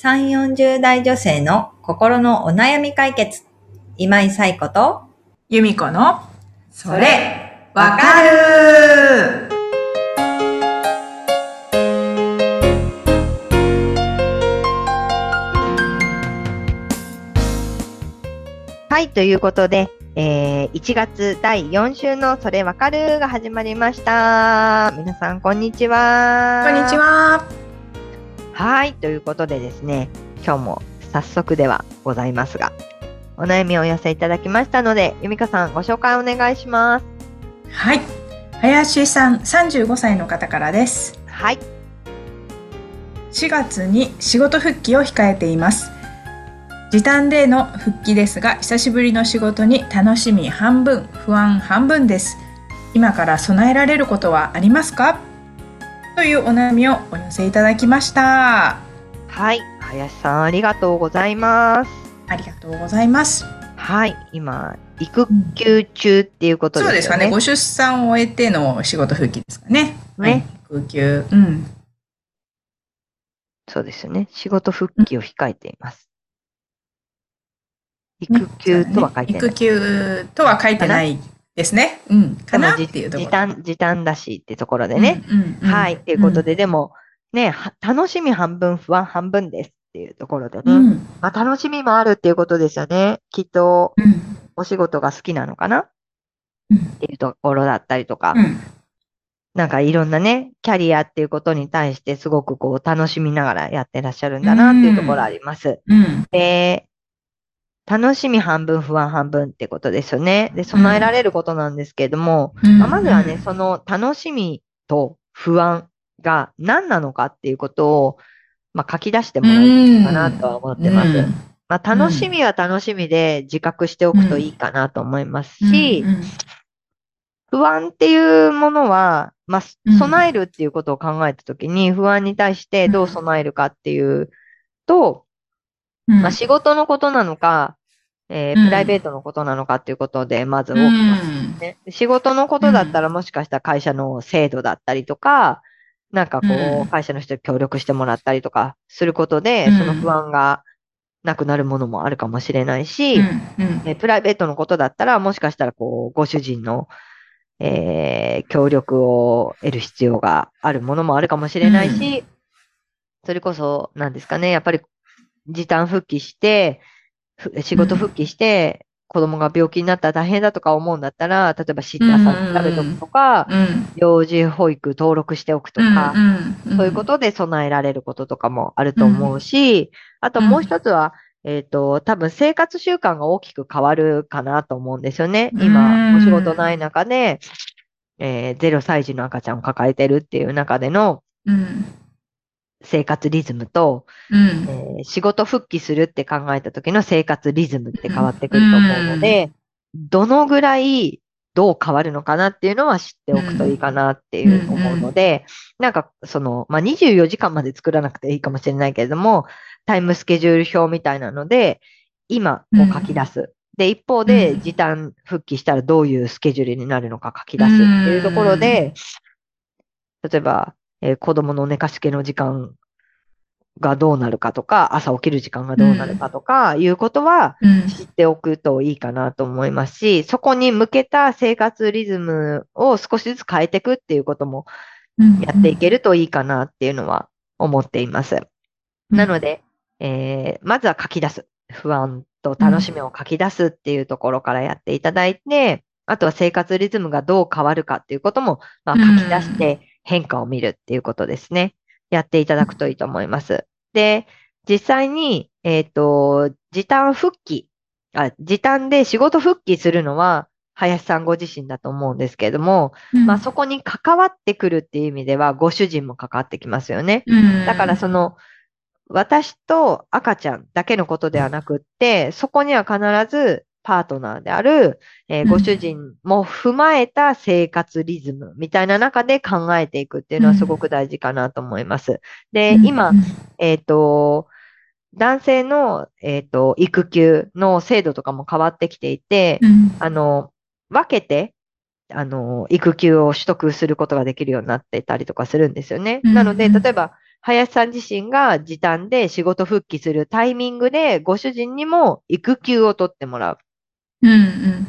3、40代女性の心のお悩み解決。今井冴子と、由美子の、それ、わかるはい、ということで、えー、1月第4週のそれわかるが始まりました。皆さん、こんにちは。こんにち。は。はい、ということでですね、今日も早速ではございますが、お悩みをお寄せいただきましたので、由美香さんご紹介お願いします。はい。林さん、35歳の方からです。はい。4月に仕事復帰を控えています。時短での復帰ですが、久しぶりの仕事に楽しみ半分、不安半分です。今から備えられることはありますか？というお悩みをお寄せいただきました。はい。林さん、ありがとうございます。ありがとうございます。はい。今、育休中っていうことですよね。そうですかね。ご出産を終えての仕事復帰ですかね。ねはい。育休。うん。そうですよね。仕事復帰を控えています。育休とは書いてない。育休とは書いてないですね。うん。かな？っていうところ。時短、時短だしってところでね。うん。うんうんはい。っていうことで、でも、ね、は楽しみ半分、不安半分ですっていうところでね。うん。まあ、楽しみもあるっていうことですよね。きっと、うん。お仕事が好きなのかな？っうんていうところだったりとか、うん。なんかいろんなね、キャリアっていうことに対してすごくこう楽しみながらやってらっしゃるんだなっていうところあります。うん。で、楽しみ半分、不安半分ってことですよね。で、備えられることなんですけれども、うん。まあまずはね、その楽しみと不安が何なのかっていうことを、まあ、書き出してもらいたいかなとは思ってます。うん。まあ、楽しみは楽しみで自覚しておくといいかなと思いますし、うん。不安っていうものは、まあ、うん。備えるっていうことを考えたときに、不安に対してどう備えるかっていうと、うん。まあ、仕事のことなのか、えーうん。プライベートのことなのかっていうことで、まず大きうくんね。仕事のことだったらもしかしたら会社の制度だったりとか、なんかこうん。う、会社の人に協力してもらったりとかすることで、うん。その不安がなくなるものもあるかもしれないし、うん。うん。えープライベートのことだったら、もしかしたらこう、ご主人の、えー協力を得る必要があるものもあるかもしれないし、それこそ、なんですかね、やっぱり時短復帰して、ふ仕事復帰して、子供が病気になったら大変だとか思うんだったら、例えばシッターさん調べとくとか、うん。幼児保育登録しておくとか、うん。そういうことで備えられることとかもあると思うし、あともう一つは、えっ、と、多分生活習慣が大きく変わるかなと思うんですよね。うん。今、お仕事ない中で、えー0歳児の赤ちゃんを抱えてるっていう中でのうん生活リズムと、うん。えー仕事復帰するって考えた時の生活リズムって変わってくると思うので、どのぐらいどう変わるのかなっていうのは知っておくといいかなっていう思うので、なんかその、まあ、24時間まで作らなくていいかもしれないけれども、タイムスケジュール表みたいなので、今を書き出す。で、一方でうん。時短復帰したらどういうスケジュールになるのか書き出すっていうところで、例えば、えー子供の寝かしつけの時間がどうなるかとか、朝起きる時間がどうなるかとか、いうことはうん。知っておくといいかなと思いますし、そこに向けた生活リズムを少しずつ変えていくっていうこともうん。やっていけるといいかなっていうのは思っています。なので、えーまずは書き出す。不安と楽しみを書き出すっていうところからやっていただいて、あとは生活リズムがどう変わるかっていうことも、まあ、書き出して変化を見るっていうことですね。やっていただくといいと思います。で、実際に、えっ、と、時短復帰、あ、時短で仕事復帰するのは、林さんご自身だと思うんですけれども、うんまあそこに関わってくるっていう意味では、ご主人も関わってきますよね。うんだからその、私と赤ちゃんだけのことではなくって、そこには必ずパートナーである、えーうんご主人も踏まえた生活リズムみたいな中で考えていくっていうのはすごく大事かなと思います。で、今、えっ、と、男性の、えっ、と、育休の制度とかも変わってきていて、うんあの、分けて、あの、育休を取得することができるようになってたりとかするんですよね。うんなので、例えば、林さん自身が時短で仕事復帰するタイミングで、ご主人にも育休を取ってもらう。うんうん。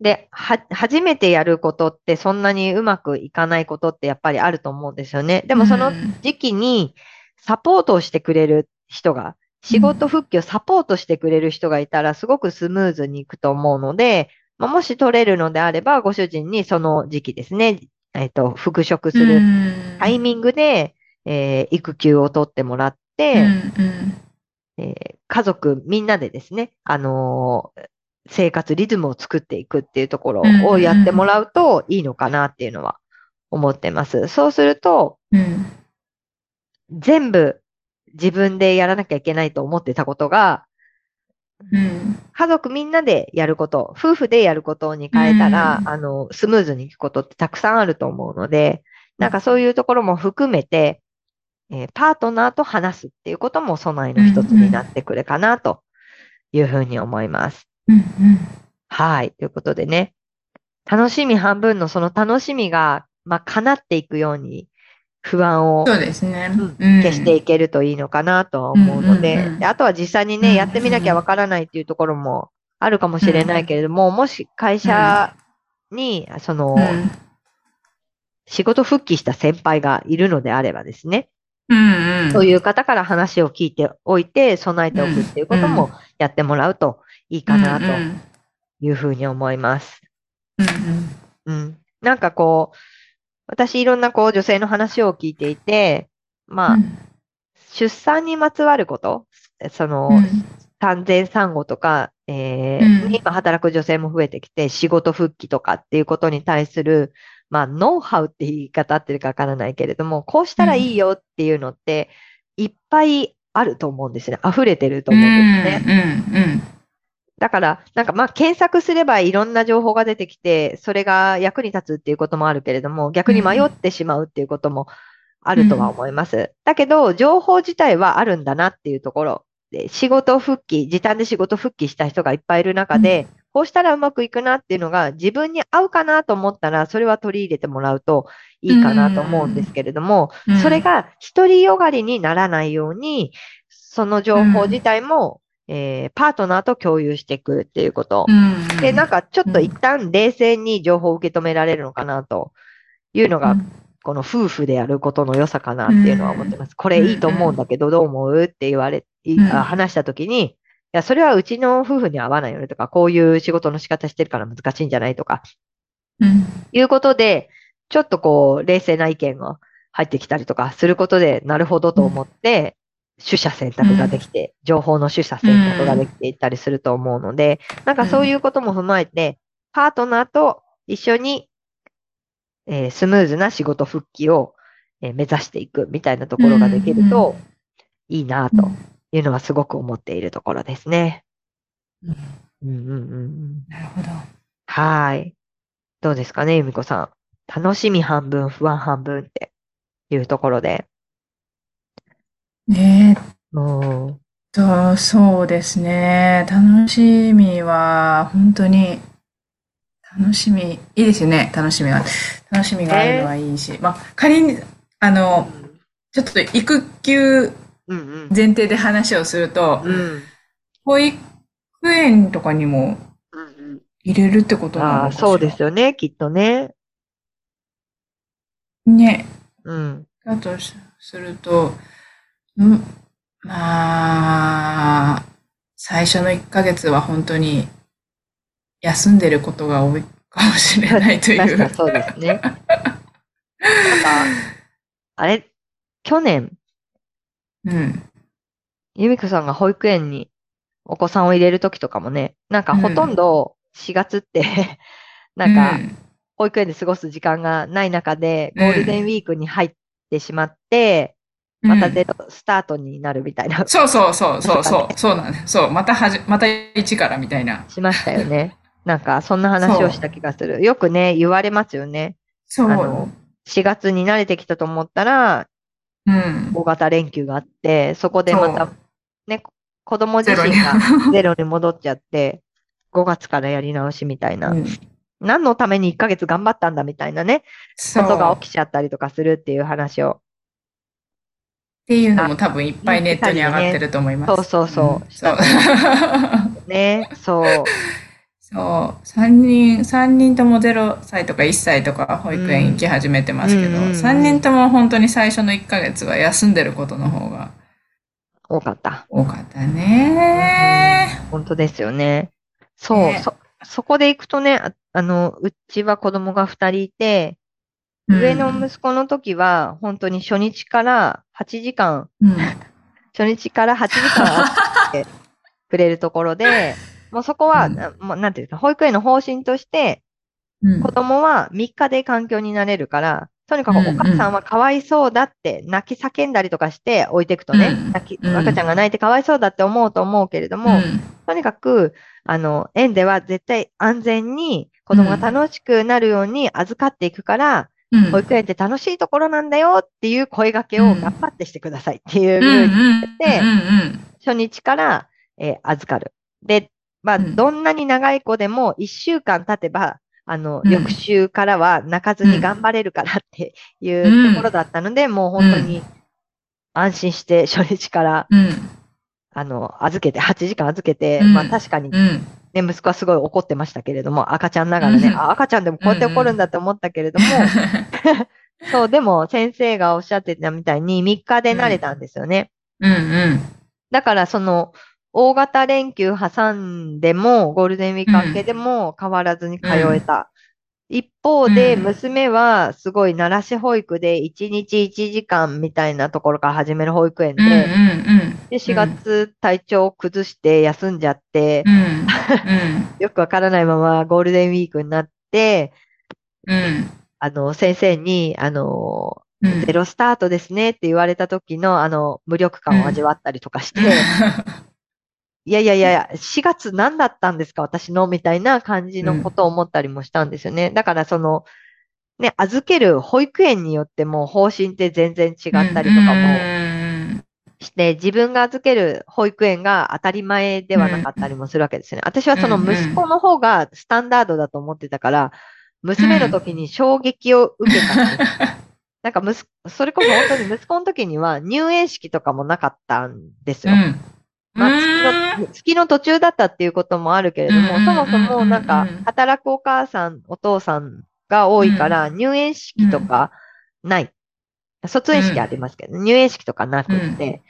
で、は、初めてやることってそんなにうまくいかないことってやっぱりあると思うんですよね。でもそのうん時期にサポートをしてくれる人が、仕事復帰をサポートしてくれる人がいたらすごくスムーズにいくと思うので、まあ、もし取れるのであれば、ご主人にその時期ですね、えっと、復職するタイミングで、えー育休を取ってもらっうんて、うんえー家族みんなでですね、あのー生活リズムを作っていくっていうところをやってもらうといいのかなっていうのは思ってます。そうすると、うん全部自分でやらなきゃいけないと思ってたことが、うん家族みんなでやること、夫婦でやることに変えたら、うんあの、スムーズにいくことってたくさんあると思うので、なんかそういうところも含めて、えーパートナーと話すっていうことも備えの一つになってくるかなというふうに思います。うんはい。ということでね、楽しみ半分のその楽しみが、まあ、叶っていくように不安をそうですね。うんうん。消していけるといいのかなとは思うので、うんうんうん。であとは実際にね、うんうん。やってみなきゃわからないっていうところもあるかもしれないけれども、もし会社に、その、うん。仕事復帰した先輩がいるのであればですね、うんうん。そういう方から話を聞いておいて、備えておくっていうことうんもやってもらうといいかなとうんうんいうふうに思います。うんうん。なんかこう、私いろんなこう女性の話を聞いていて、まあ、うん出産にまつわること、その、うん産前産後とか、えうんー今働く女性も増えてきて、仕事復帰とかっていうことに対する、まあ、ノウハウって言い方合ってるかわからないけれども、こうしたらいいよっていうのって、いっぱいあると思うんですね。溢れてると思うんですね。うんうんだから、なんかまあ検索すればいろんな情報が出てきて、それが役に立つっていうこともあるけれども、逆に迷ってしまうっていうこともあるとは思います。だけど、情報自体はあるんだなっていうところ。で、仕事復帰、時短で仕事復帰した人がいっぱいいる中で、こうしたらうまくいくなっていうのが自分に合うかなと思ったら、それは取り入れてもらうといいかなと思うんですけれども、うん。それが独りよがりにならないように、その情報自体も、えーパートナーと共有していくっていうこと。うん。で、なんかちょっと一旦冷静に情報を受け止められるのかなというのが、この夫婦でやることの良さかなっていうのは思ってます。これいいと思うんだけど、どう思うって言われ、話したときに、いや、それはうちの夫婦には合わないよねとか、こういう仕事の仕方してるから難しいんじゃないとか、うん。いうことで、ちょっとこう、冷静な意見が入ってきたりとかすることで、なるほどと思って、取捨選択ができて、情報の取捨選択ができていったりすると思うので、なんかそういうことも踏まえて、パートナーと一緒に、えースムーズな仕事復帰を、えー目指していくみたいなところができるといいなというのはすごく思っているところですね。うんうんうんうんうんなるほど。はい。どうですかね、由美子さん。楽しみ半分、不安半分っていうところで。えーっうん。と、そうですね。楽しみは、本当に、楽しみ、いいですよね。楽しみが。楽しみがあるのはいいし。まあ、仮に、あの、ちょっと育休うんうん。前提で話をすると、うん。保育園とかにもうん入れるってことなのああ、かそうですよね、きっとね。ね。うん。だとしすると、んまあ、最初の1ヶ月は本当に休んでることが多いかもしれないという。確かにそうですね。なんか、あれ、去年、うん。由美子さんが保育園にお子さんを入れるときとかもね、なんかほとんど4月って、なんか、保育園で過ごす時間がない中で、うんゴールデンウィークに入ってしまって、うん、またゼロスタートになるみたいな、そうそうそうそうそう、そうなんです。そう、またはじ、また一からみたいな。しましたよね。なんか、そんな話をした気がする。よくね、言われますよね。そう。あの4月に慣れてきたと思ったら、うん。大型連休があって、そこでまたね、子供自身がゼロに 戻っちゃって、5月からやり直しみたいな。うん何のために1ヶ月頑張ったんだみたいなね。ことが起きちゃったりとかするっていう話をていうのも多分いっぱいネットに上がってると思います。そうそうそう。んそう。ね、そう。そう。三人、三人とも0歳とか1歳とか保育園行き始めてますけど、うんうんうんうん三人とも本当に最初の1ヶ月は休んでることの方が多かった。多かったね。本当ですよね。そう、ねそ、そこで行くとね、ああの、うちは子供が二人いて、うん上の息子の時は、本当に初日から8時間、うん。初日から8時間あってくれるところで、もうそこは、うん。なもうなんていうか、保育園の方針として、うん。子供は3日で環境になれるから、とにかくうんうん。お母さんはかわいそうだって泣き叫んだりとかして置いていくとね、うん。泣きうん。赤ちゃんが泣いてかわいそうだって思うと思うけれども、とにかく、あの、園では絶対安全に子供が楽しくなるように預かっていくから、うん。保育園って楽しいところなんだよっていう声掛けをうん。頑張ってしてくださいっていううんルールうんでうんうん初日から、えー預かる。で、まあ、うん。どんなに長い子でも1週間経てば、あの、うん。翌週からは泣かずに頑張れるからっていうところだったので、もう本当に安心して初日から、うんあの、預けて、8時間預けて、うん。まあ確かにうん。ね、息子はすごい怒ってましたけれども、赤ちゃんながらね、うん。あ赤ちゃんでもこうやって怒るんだって思ったけれども、そう、でも先生がおっしゃってたみたいに3日で慣れたんですよね。うんうん。だからその、大型連休挟んでも、ゴールデンウィーク明けでも変わらずに通えた。一方で、うん。娘はすごい慣らし保育で1日1時間みたいなところから始める保育園で、うんうんうん。で、4月体調を崩して休んじゃってう、ん。よくわからないままゴールデンウィークになって、うん。あの、先生に、あの、うん。ゼロスタートですねって言われた時の、あの、無力感を味わったりとかして、いやいやいや、4月何だったんですか私のみたいな感じのことを思ったりもしたんですよね。だからその、ね、預ける保育園によっても方針って全然違ったりとかもして、自分が預ける保育園が当たり前ではなかったりもするわけですよね。私はその息子の方がスタンダードだと思ってたから、娘の時に衝撃を受けたんです。なんか息子、それこそ本当に息子の時には入園式とかもなかったんですよ。まあ、月の、月の途中だったっていうこともあるけれども、うんそもそもなんか働くお母さん、お父さんが多いから、入園式とかない。卒園式ありますけど、入園式とかなくって。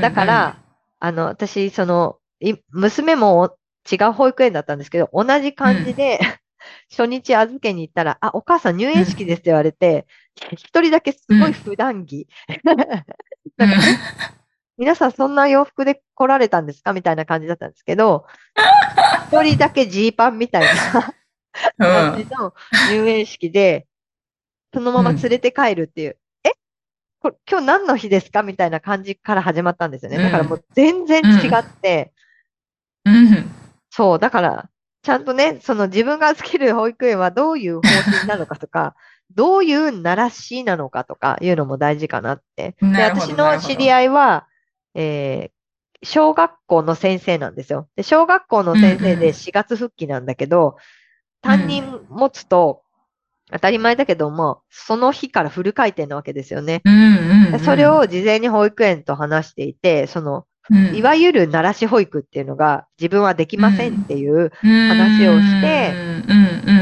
だから、あの、私、その、い娘も違う保育園だったんですけど、同じ感じで、初日預けに行ったら、あ、お母さん入園式ですって言われて、一人だけすごい普段着。なんか皆さんそんな洋服で来られたんですか？みたいな感じだったんですけど、一人だけジーパンみたいな感じの入園式で、そのまま連れて帰るっていう、え？こ今日何の日ですか？みたいな感じから始まったんですよね。だからもう全然違って、そう、だから、ちゃんとね、その自分が預ける保育園はどういう方針なのかとか、どういうならしなのかとかいうのも大事かなって。で、私の知り合いは、えー小学校の先生なんですよ。で、小学校の先生で4月復帰なんだけど、担任持つと、当たり前だけども、その日からフル回転なわけですよね。でそれ、を事前に保育園と話していて、その、いわゆる慣らし保育っていうのが自分はできませんっていう、話をして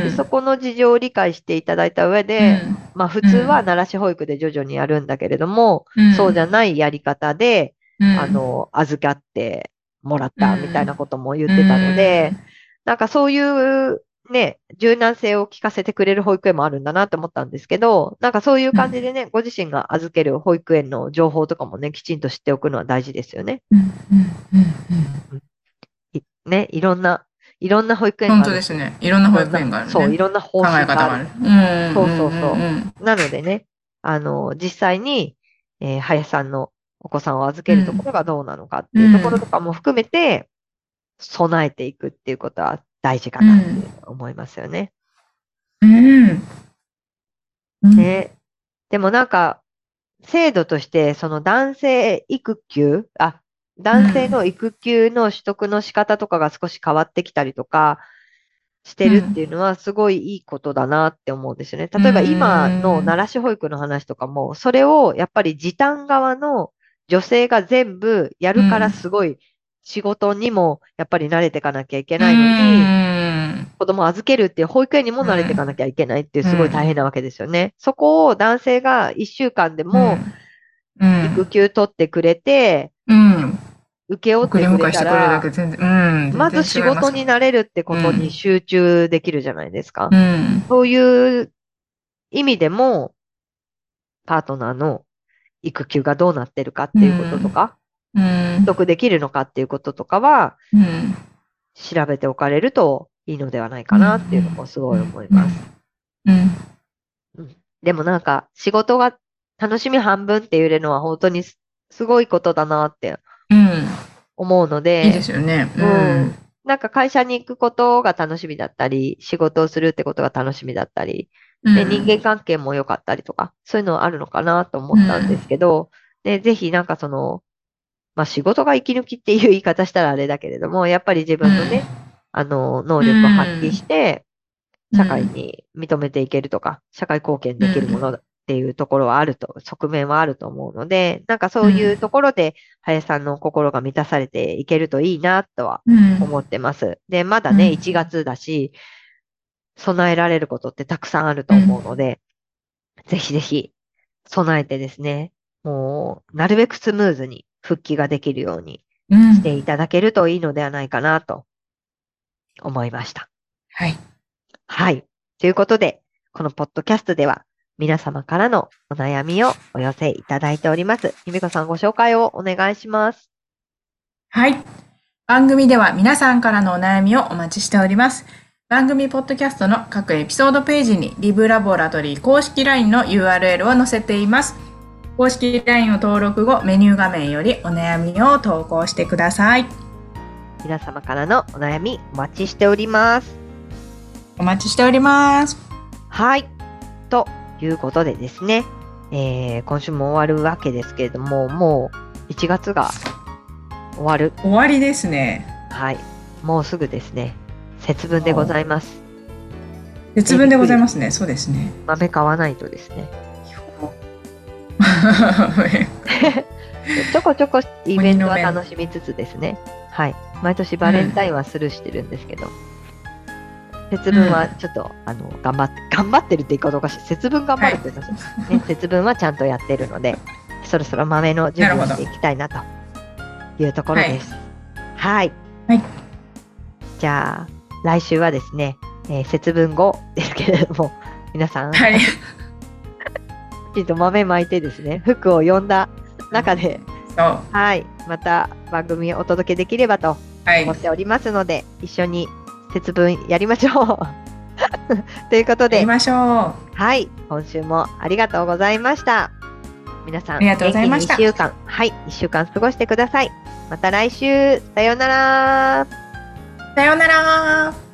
でそこの事情を理解していただいた上で、まあ普通は慣らし保育で徐々にやるんだけれども、そうじゃないやり方で、あの、預かってもらったみたいなことも言ってたので、なんかそういうね、柔軟性を聞かせてくれる保育園もあるんだなと思ったんですけど、なんかそういう感じでね、ご自身が預ける保育園の情報とかもね、きちんと知っておくのは大事ですよね。いね、いろんな、いろんな保育園があ本る。当ですね。いろんな保育園があるね。そう、いろんな方考え針がある。方がある。うんそうそうそううんなのでね、あの、実際に、えー、林さんのお子さんを預けるところがどうなのかっていうところとかも含めて、備えていくっていうことは大事かなって思いますよね。うん。うん。ね。でもなんか、制度として、その男性育休、あ、男性の育休の取得の仕方とかが少し変わってきたりとかしてるっていうのはすごいいいことだなって思うんですよね。例えば今の慣らし保育の話とかも、それをやっぱり時短側の女性が全部やるからすごい仕事にもやっぱり慣れていかなきゃいけないのに、子供預けるっていう保育園にも慣れていかなきゃいけないっていうすごい大変なわけですよね。そこを男性が1週間でも育休取ってくれて、受け負ってくれたら、まず仕事になれるってことに集中できるじゃないですか。そういう意味でも、パートナーの育休がどうなってるかっていうこととか、取得できるのかっていうこととかは、調べておかれるといいのではないかなっていうのもすごい思います。でもなんか仕事が楽しみ半分って言えるのは本当にすごいことだなって思うので、いいですよね。うん。なんか会社に行くことが楽しみだったり、仕事をするってことが楽しみだったり、で人間関係も良かったりとか、そういうのはあるのかなと思ったんですけど、でぜひなんかその、まあ仕事が息抜きっていう言い方したらあれだけれども、やっぱり自分のね、あの、能力を発揮して、社会に認めていけるとか、社会貢献できるものっていうところはあると、側面はあると思うので、なんかそういうところで、林さんの心が満たされていけるといいなとは思ってます。で、まだね、1月だし、備えられることってたくさんあると思うので、ぜひぜひ備えてですね、もう、なるべくスムーズに復帰ができるようにしていただけるといいのではないかなと思いました。はい。はい。ということで、このポッドキャストでは皆様からのお悩みをお寄せいただいております。ゆみこさんご紹介をお願いします。はい。番組では皆さんからのお悩みをお待ちしております。番組ポッドキャストの各エピソードページにリブラボラトリー公式 LINE の URL を載せています。公式 LINE を登録後、メニュー画面よりお悩みを投稿してください。皆様からのお悩みお待ちしております。お待ちしております。はい。ということでですね、えー、今週も終わるわけですけれども、もう1月が終わる。終わりですね。はい。もうすぐですね。節分でございます。節分でございますね。そうですね。豆買わないとですね。ちょこちょこイベントは楽しみつつですね。はい。毎年バレンタインはスルーしてるんですけど、うん、節分はちょっと、あの、頑張って、頑張ってるって言い方おかしい。節分頑張るって言ったし、はい、ね、節分はちゃんとやってるので、そろそろ豆の準備をしていきたいなというところです。はい。はい。じゃあ、来週はですね、えー、節分後ですけれども、皆さん、はい、きちんと豆まいてですね、服を読んだ中で、はい、また番組をお届けできればと思っておりますので、はい、一緒に節分やりましょう。ということで、やりましょう。はい、今週もありがとうございました。皆さん、ありがとうございました。1週間、はい、1週間過ごしてください。また来週、さようなら。さようなら。